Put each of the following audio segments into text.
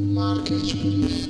Marketplace.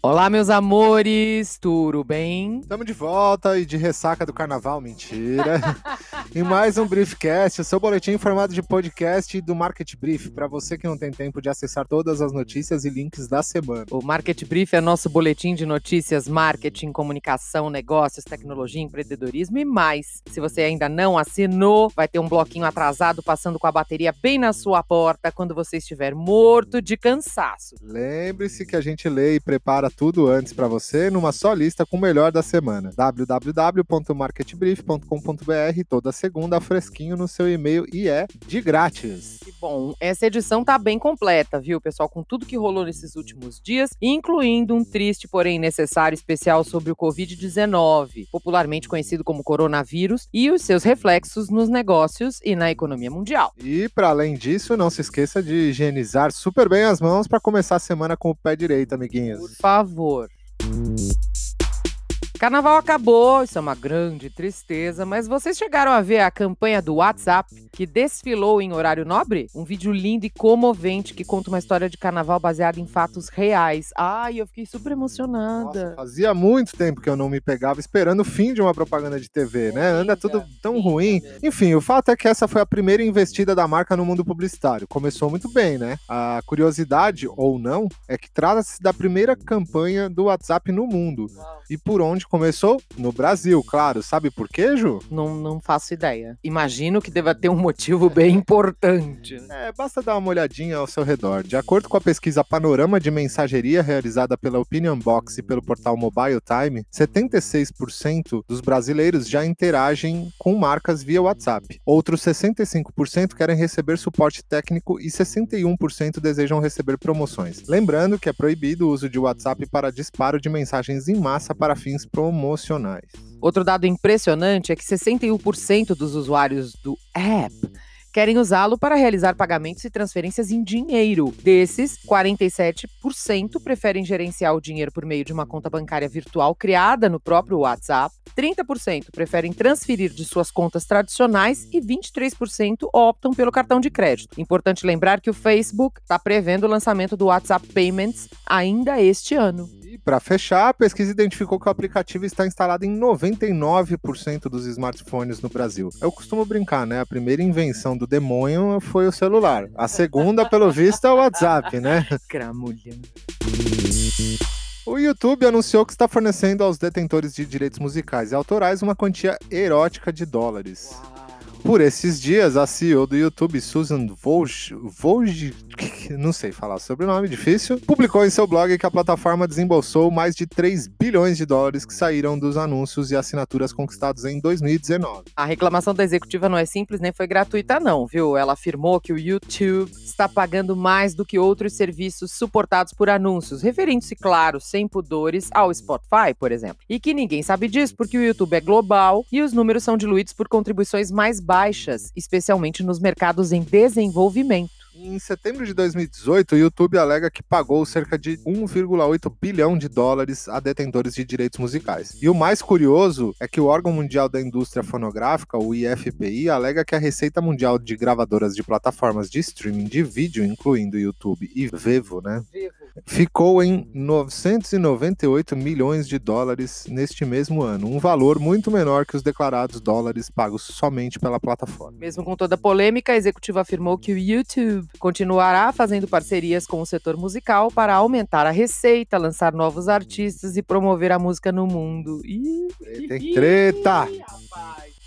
Olá, meus amores, tudo bem? Estamos de volta e de ressaca do carnaval, mentira. em mais um Briefcast, o seu boletim em formato de podcast do Market Brief, para você que não tem tempo de acessar todas as notícias e links da semana. O Market Brief é nosso boletim de notícias, marketing, comunicação, negócios, tecnologia, empreendedorismo e mais. Se você ainda não assinou, vai ter um bloquinho atrasado passando com a bateria bem na sua porta quando você estiver morto de cansaço. Lembre-se que a gente lê e prepara tudo antes para você numa só lista com o melhor da semana. www.marketbrief.com.br toda segunda fresquinho no seu e-mail e é de grátis. Que bom, essa edição tá bem completa, viu, pessoal, com tudo que rolou nesses últimos dias, incluindo um triste, porém necessário especial sobre o COVID-19, popularmente conhecido como coronavírus, e os seus reflexos nos negócios e na economia mundial. E para além disso, não se esqueça de higienizar super bem as mãos para começar a semana com o pé direito, amiguinhos. Por favor favor. Carnaval acabou, isso é uma grande tristeza, mas vocês chegaram a ver a campanha do WhatsApp que desfilou em horário nobre? Um vídeo lindo e comovente que conta uma história de carnaval baseada em fatos reais. Ai, eu fiquei super emocionada. Nossa, fazia muito tempo que eu não me pegava esperando o fim de uma propaganda de TV, né? Anda tudo tão ruim. Enfim, o fato é que essa foi a primeira investida da marca no mundo publicitário. Começou muito bem, né? A curiosidade, ou não, é que trata-se da primeira campanha do WhatsApp no mundo. Uau. E por onde começou? No Brasil, claro. Sabe por quê, Ju? Não, não faço ideia. Imagino que deva ter um motivo bem importante. né? É, basta dar uma olhadinha ao seu redor. De acordo com a pesquisa Panorama de Mensageria realizada pela Opinion Box e pelo portal Mobile Time, 76% dos brasileiros já interagem com marcas via WhatsApp. Outros 65% querem receber suporte técnico e 61% desejam receber promoções. Lembrando que é proibido o uso de WhatsApp para disparo de mensagens em massa para fins promocionais. Outro dado impressionante é que 61% dos usuários do app querem usá-lo para realizar pagamentos e transferências em dinheiro. Desses, 47% preferem gerenciar o dinheiro por meio de uma conta bancária virtual criada no próprio WhatsApp, 30% preferem transferir de suas contas tradicionais e 23% optam pelo cartão de crédito. Importante lembrar que o Facebook está prevendo o lançamento do WhatsApp Payments ainda este ano. E para fechar, a pesquisa identificou que o aplicativo está instalado em 99% dos smartphones no Brasil. Eu costumo brincar, né? A primeira invenção do demônio foi o celular. A segunda, pelo visto, é o WhatsApp, né? Cramulha. O YouTube anunciou que está fornecendo aos detentores de direitos musicais e autorais uma quantia erótica de dólares. Por esses dias, a CEO do YouTube, Susan Woj, Woj, não sei falar o sobrenome, difícil, publicou em seu blog que a plataforma desembolsou mais de 3 bilhões de dólares que saíram dos anúncios e assinaturas conquistados em 2019. A reclamação da executiva não é simples nem foi gratuita, não, viu? Ela afirmou que o YouTube está pagando mais do que outros serviços suportados por anúncios, referindo-se, claro, sem pudores, ao Spotify, por exemplo. E que ninguém sabe disso porque o YouTube é global e os números são diluídos por contribuições mais baixas, especialmente nos mercados em desenvolvimento. Em setembro de 2018, o YouTube alega que pagou cerca de 1,8 bilhão de dólares a detentores de direitos musicais. E o mais curioso é que o órgão mundial da indústria fonográfica, o IFPI, alega que a receita mundial de gravadoras de plataformas de streaming de vídeo, incluindo YouTube e Vevo, né, ficou em 998 milhões de dólares neste mesmo ano, um valor muito menor que os declarados dólares pagos somente pela plataforma. Mesmo com toda a polêmica, a executiva afirmou que o YouTube continuará fazendo parcerias com o setor musical para aumentar a receita, lançar novos artistas e promover a música no mundo. Ih, Tem treta! rapaz.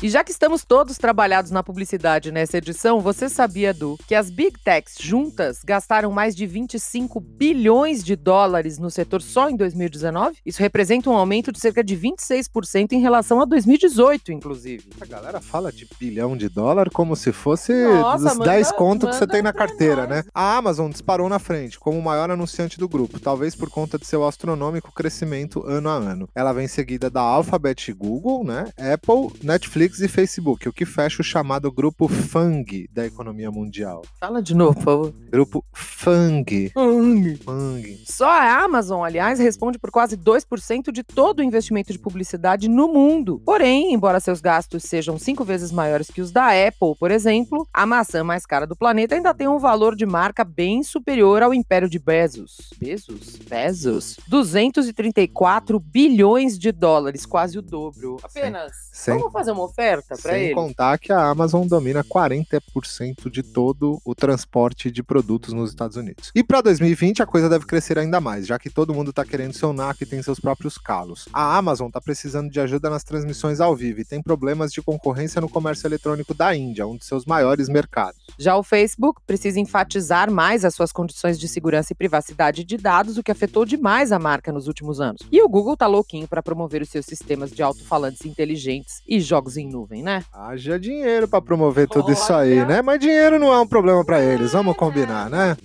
E já que estamos todos trabalhados na publicidade nessa edição, você sabia, Du, que as Big Techs juntas gastaram mais de 25 bilhões de dólares no setor só em 2019? Isso representa um aumento de cerca de 26% em relação a 2018, inclusive. A galera fala de bilhão de dólar como se fosse Nossa, os manda- 10 conto que você tem na carteira, né? A Amazon disparou na frente como o maior anunciante do grupo, talvez por conta de seu astronômico crescimento ano a ano. Ela vem seguida da Alphabet e Google, né? Apple, Netflix Netflix e Facebook, o que fecha o chamado grupo FANG da economia mundial. Fala de novo, por favor. Grupo FANG. Fang. FANG. Só a Amazon, aliás, responde por quase 2% de todo o investimento de publicidade no mundo. Porém, embora seus gastos sejam cinco vezes maiores que os da Apple, por exemplo, a maçã mais cara do planeta ainda tem um valor de marca bem superior ao império de Bezos. Bezos? Bezos? 234 bilhões de dólares, quase o dobro. Apenas. Sem- Vamos fazer uma oferta para Sem ele? contar que a Amazon domina 40% de todo o transporte de produtos nos Estados Unidos. E para 2020 a coisa deve crescer ainda mais, já que todo mundo está querendo seu NAC e tem seus próprios calos. A Amazon está precisando de ajuda nas transmissões ao vivo e tem problemas de concorrência no comércio eletrônico da Índia, um de seus maiores mercados. Já o Facebook precisa enfatizar mais as suas condições de segurança e privacidade de dados, o que afetou demais a marca nos últimos anos. E o Google tá louquinho para promover os seus sistemas de alto-falantes inteligentes e jogos em nuvem, né? Haja dinheiro para promover tudo isso aí, né? Mas dinheiro não é um problema para eles, vamos combinar, né?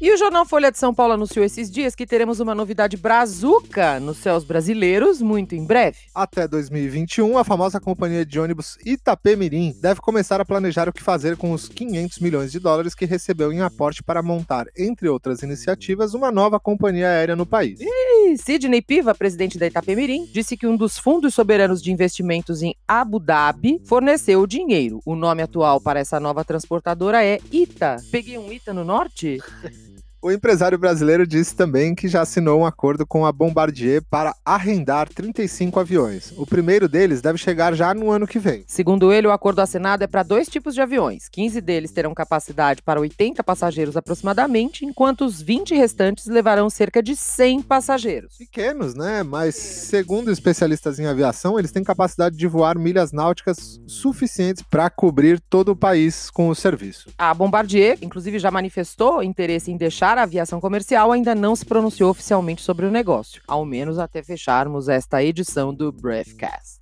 E o jornal Folha de São Paulo anunciou esses dias que teremos uma novidade brazuca nos céus brasileiros muito em breve. Até 2021, a famosa companhia de ônibus Itapemirim deve começar a planejar o que fazer com os 500 milhões de dólares que recebeu em aporte para montar, entre outras iniciativas, uma nova companhia aérea no país. E Sidney Piva, presidente da Itapemirim, disse que um dos fundos soberanos de investimentos em Abu Dhabi forneceu o dinheiro. O nome atual para essa nova transportadora é ITA. Peguei um ITA no norte? O empresário brasileiro disse também que já assinou um acordo com a Bombardier para arrendar 35 aviões. O primeiro deles deve chegar já no ano que vem. Segundo ele, o acordo assinado é para dois tipos de aviões. 15 deles terão capacidade para 80 passageiros aproximadamente, enquanto os 20 restantes levarão cerca de 100 passageiros. Pequenos, né? Mas, segundo especialistas em aviação, eles têm capacidade de voar milhas náuticas suficientes para cobrir todo o país com o serviço. A Bombardier, inclusive, já manifestou interesse em deixar a aviação comercial, ainda não se pronunciou oficialmente sobre o negócio, ao menos até fecharmos esta edição do Breathcast.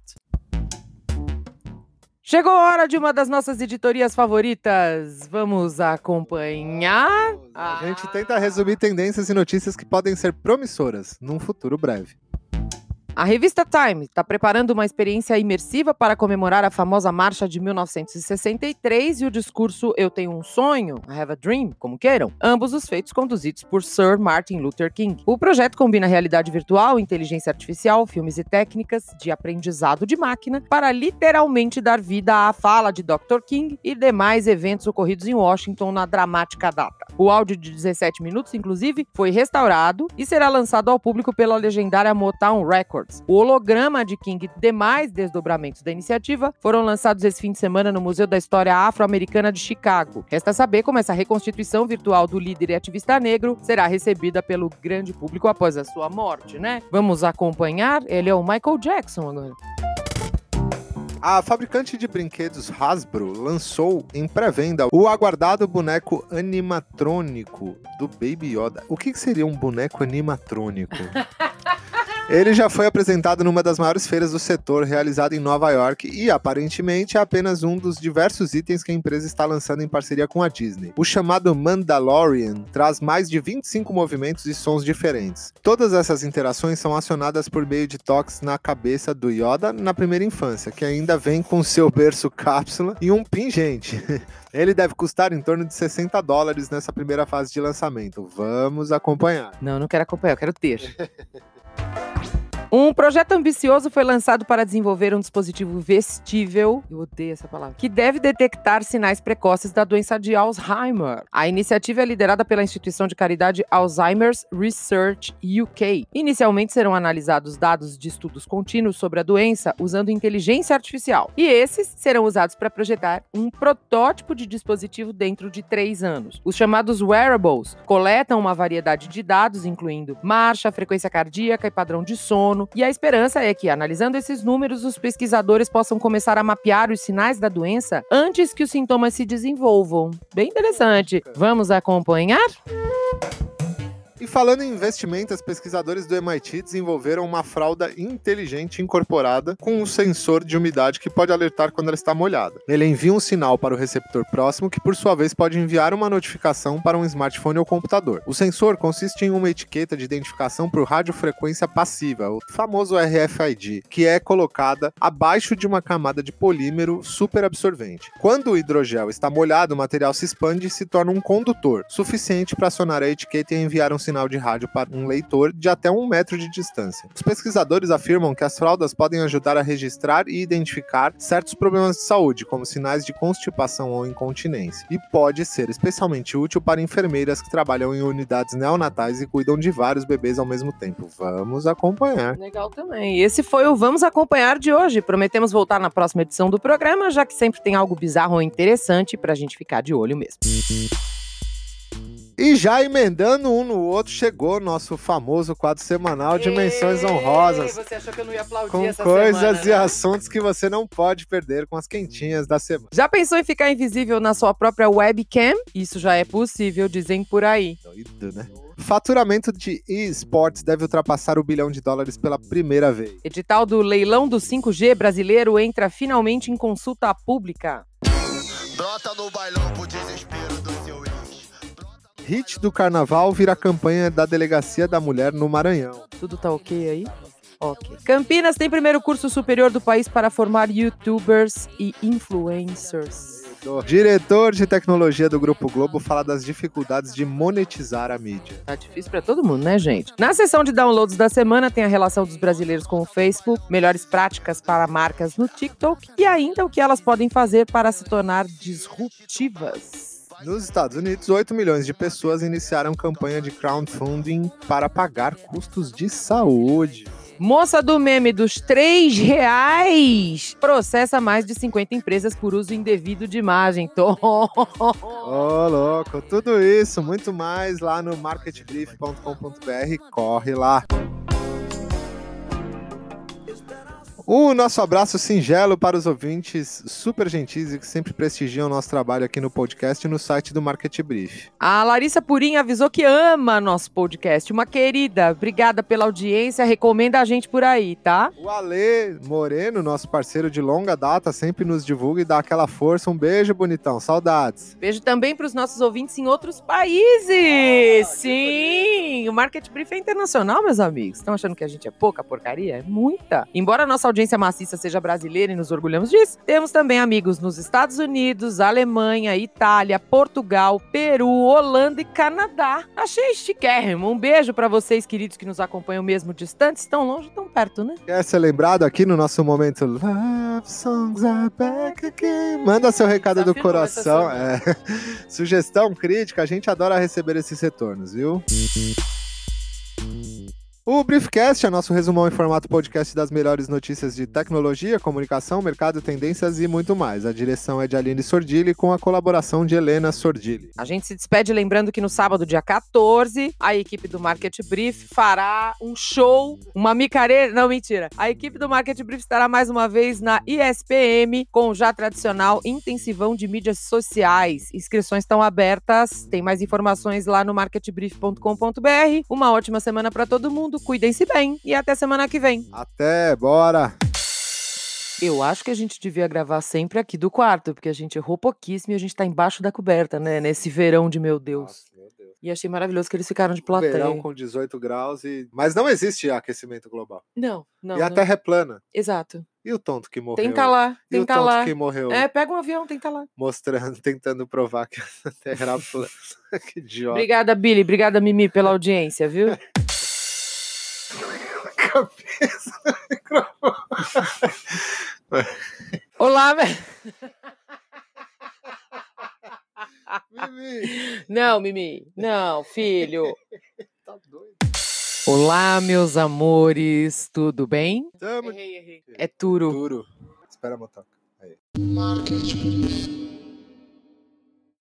Chegou a hora de uma das nossas editorias favoritas. Vamos acompanhar. A gente tenta resumir tendências e notícias que podem ser promissoras num futuro breve. A revista Time está preparando uma experiência imersiva para comemorar a famosa marcha de 1963 e o discurso Eu Tenho um Sonho, I Have a Dream, como queiram, ambos os feitos conduzidos por Sir Martin Luther King. O projeto combina realidade virtual, inteligência artificial, filmes e técnicas de aprendizado de máquina para literalmente dar vida à fala de Dr. King e demais eventos ocorridos em Washington na dramática data. O áudio de 17 minutos, inclusive, foi restaurado e será lançado ao público pela legendária Motown Records. O holograma de King e demais desdobramentos da iniciativa foram lançados esse fim de semana no Museu da História Afro-Americana de Chicago. Resta saber como essa reconstituição virtual do líder e ativista negro será recebida pelo grande público após a sua morte, né? Vamos acompanhar? Ele é o Michael Jackson agora. A fabricante de brinquedos Hasbro lançou em pré-venda o aguardado boneco animatrônico do Baby Yoda. O que que seria um boneco animatrônico? Ele já foi apresentado numa das maiores feiras do setor, realizada em Nova York, e aparentemente é apenas um dos diversos itens que a empresa está lançando em parceria com a Disney. O chamado Mandalorian traz mais de 25 movimentos e sons diferentes. Todas essas interações são acionadas por meio de toques na cabeça do Yoda na primeira infância, que ainda vem com seu berço cápsula e um pingente. Ele deve custar em torno de 60 dólares nessa primeira fase de lançamento. Vamos acompanhar. Não, não quero acompanhar, eu quero ter. Um projeto ambicioso foi lançado para desenvolver um dispositivo vestível, eu odeio essa palavra, que deve detectar sinais precoces da doença de Alzheimer. A iniciativa é liderada pela instituição de caridade Alzheimer's Research UK. Inicialmente serão analisados dados de estudos contínuos sobre a doença usando inteligência artificial. E esses serão usados para projetar um protótipo de dispositivo dentro de três anos. Os chamados wearables coletam uma variedade de dados, incluindo marcha, frequência cardíaca e padrão de sono. E a esperança é que, analisando esses números, os pesquisadores possam começar a mapear os sinais da doença antes que os sintomas se desenvolvam. Bem interessante. Vamos acompanhar? E falando em investimentos, pesquisadores do MIT desenvolveram uma fralda inteligente incorporada com um sensor de umidade que pode alertar quando ela está molhada. Ele envia um sinal para o receptor próximo que, por sua vez, pode enviar uma notificação para um smartphone ou computador. O sensor consiste em uma etiqueta de identificação por radiofrequência passiva, o famoso RFID, que é colocada abaixo de uma camada de polímero superabsorvente. Quando o hidrogel está molhado, o material se expande e se torna um condutor, suficiente para acionar a etiqueta e enviar um sinal de rádio para um leitor de até um metro de distância. Os pesquisadores afirmam que as fraldas podem ajudar a registrar e identificar certos problemas de saúde, como sinais de constipação ou incontinência, e pode ser especialmente útil para enfermeiras que trabalham em unidades neonatais e cuidam de vários bebês ao mesmo tempo. Vamos acompanhar. Legal também. Esse foi o Vamos Acompanhar de hoje. Prometemos voltar na próxima edição do programa, já que sempre tem algo bizarro ou interessante pra gente ficar de olho mesmo. E já emendando um no outro, chegou nosso famoso quadro semanal de menções honrosas. Você achou que eu não ia aplaudir Com essa coisas semana, e né? assuntos que você não pode perder com as quentinhas da semana. Já pensou em ficar invisível na sua própria webcam? Isso já é possível, dizem por aí. Doido, né? Faturamento de esportes deve ultrapassar o bilhão de dólares pela primeira vez. Edital do leilão do 5G brasileiro entra finalmente em consulta pública. Brota no bailão pro Hit do carnaval vira campanha da Delegacia da Mulher no Maranhão. Tudo tá ok aí? Ok. Campinas tem primeiro curso superior do país para formar youtubers e influencers. Diretor de tecnologia do Grupo Globo fala das dificuldades de monetizar a mídia. Tá difícil pra todo mundo, né, gente? Na seção de downloads da semana tem a relação dos brasileiros com o Facebook, melhores práticas para marcas no TikTok e ainda o que elas podem fazer para se tornar disruptivas. Nos Estados Unidos, 8 milhões de pessoas iniciaram campanha de crowdfunding para pagar custos de saúde. Moça do meme dos 3 reais processa mais de 50 empresas por uso indevido de imagem. Ô, louco, tudo isso, muito mais lá no marketbrief.com.br. Corre lá. O nosso abraço singelo para os ouvintes super gentis e que sempre prestigiam o nosso trabalho aqui no podcast e no site do Market Brief. A Larissa Purim avisou que ama nosso podcast. Uma querida, obrigada pela audiência. Recomenda a gente por aí, tá? O Ale Moreno, nosso parceiro de longa data, sempre nos divulga e dá aquela força. Um beijo, bonitão. Saudades. Beijo também para os nossos ouvintes em outros países. Sim, o Market Brief é internacional, meus amigos. Estão achando que a gente é pouca porcaria? É muita. Embora a nossa audiência maciça seja brasileira e nos orgulhamos disso, temos também amigos nos Estados Unidos, Alemanha, Itália, Portugal, Peru, Holanda e Canadá. Achei chiquérrimo. Um beijo para vocês, queridos, que nos acompanham mesmo distantes, tão longe, tão perto, né? Quer ser lembrado aqui no nosso momento Love Songs Are Back Again? Manda seu recado do Desafio coração. É. Sugestão, crítica, a gente adora receber esses retornos, viu? O Briefcast é nosso resumão em formato podcast das melhores notícias de tecnologia, comunicação, mercado, tendências e muito mais. A direção é de Aline Sordilli com a colaboração de Helena Sordilli. A gente se despede lembrando que no sábado, dia 14, a equipe do Market Brief fará um show, uma micareira. Não, mentira. A equipe do Market Brief estará mais uma vez na ISPM com o já tradicional intensivão de mídias sociais. Inscrições estão abertas. Tem mais informações lá no marketbrief.com.br. Uma ótima semana para todo mundo. Cuidem-se bem e até semana que vem. Até, bora! Eu acho que a gente devia gravar sempre aqui do quarto, porque a gente errou pouquíssimo e a gente tá embaixo da coberta, né? Nesse verão de meu Deus. meu Deus. E achei maravilhoso que eles ficaram de plateia. Verão com 18 graus e. Mas não existe aquecimento global. Não, não. e a não. Terra é plana. Exato. E o tonto que morreu? Tenta lá, E o tenta tonto lá. que morreu É, pega um avião, tenta lá. mostrando, tentando provar que a Terra era plana. que idiota. Obrigada, Billy. Obrigada, Mimi, pela audiência, viu? Cabeça do microfone. Olá, Mimi, Não, Mimi. Não, filho. tá doido. Olá, meus amores. Tudo bem? Tamo Errei, errei. É Turo. duro. Espera, motoca. Market Brief.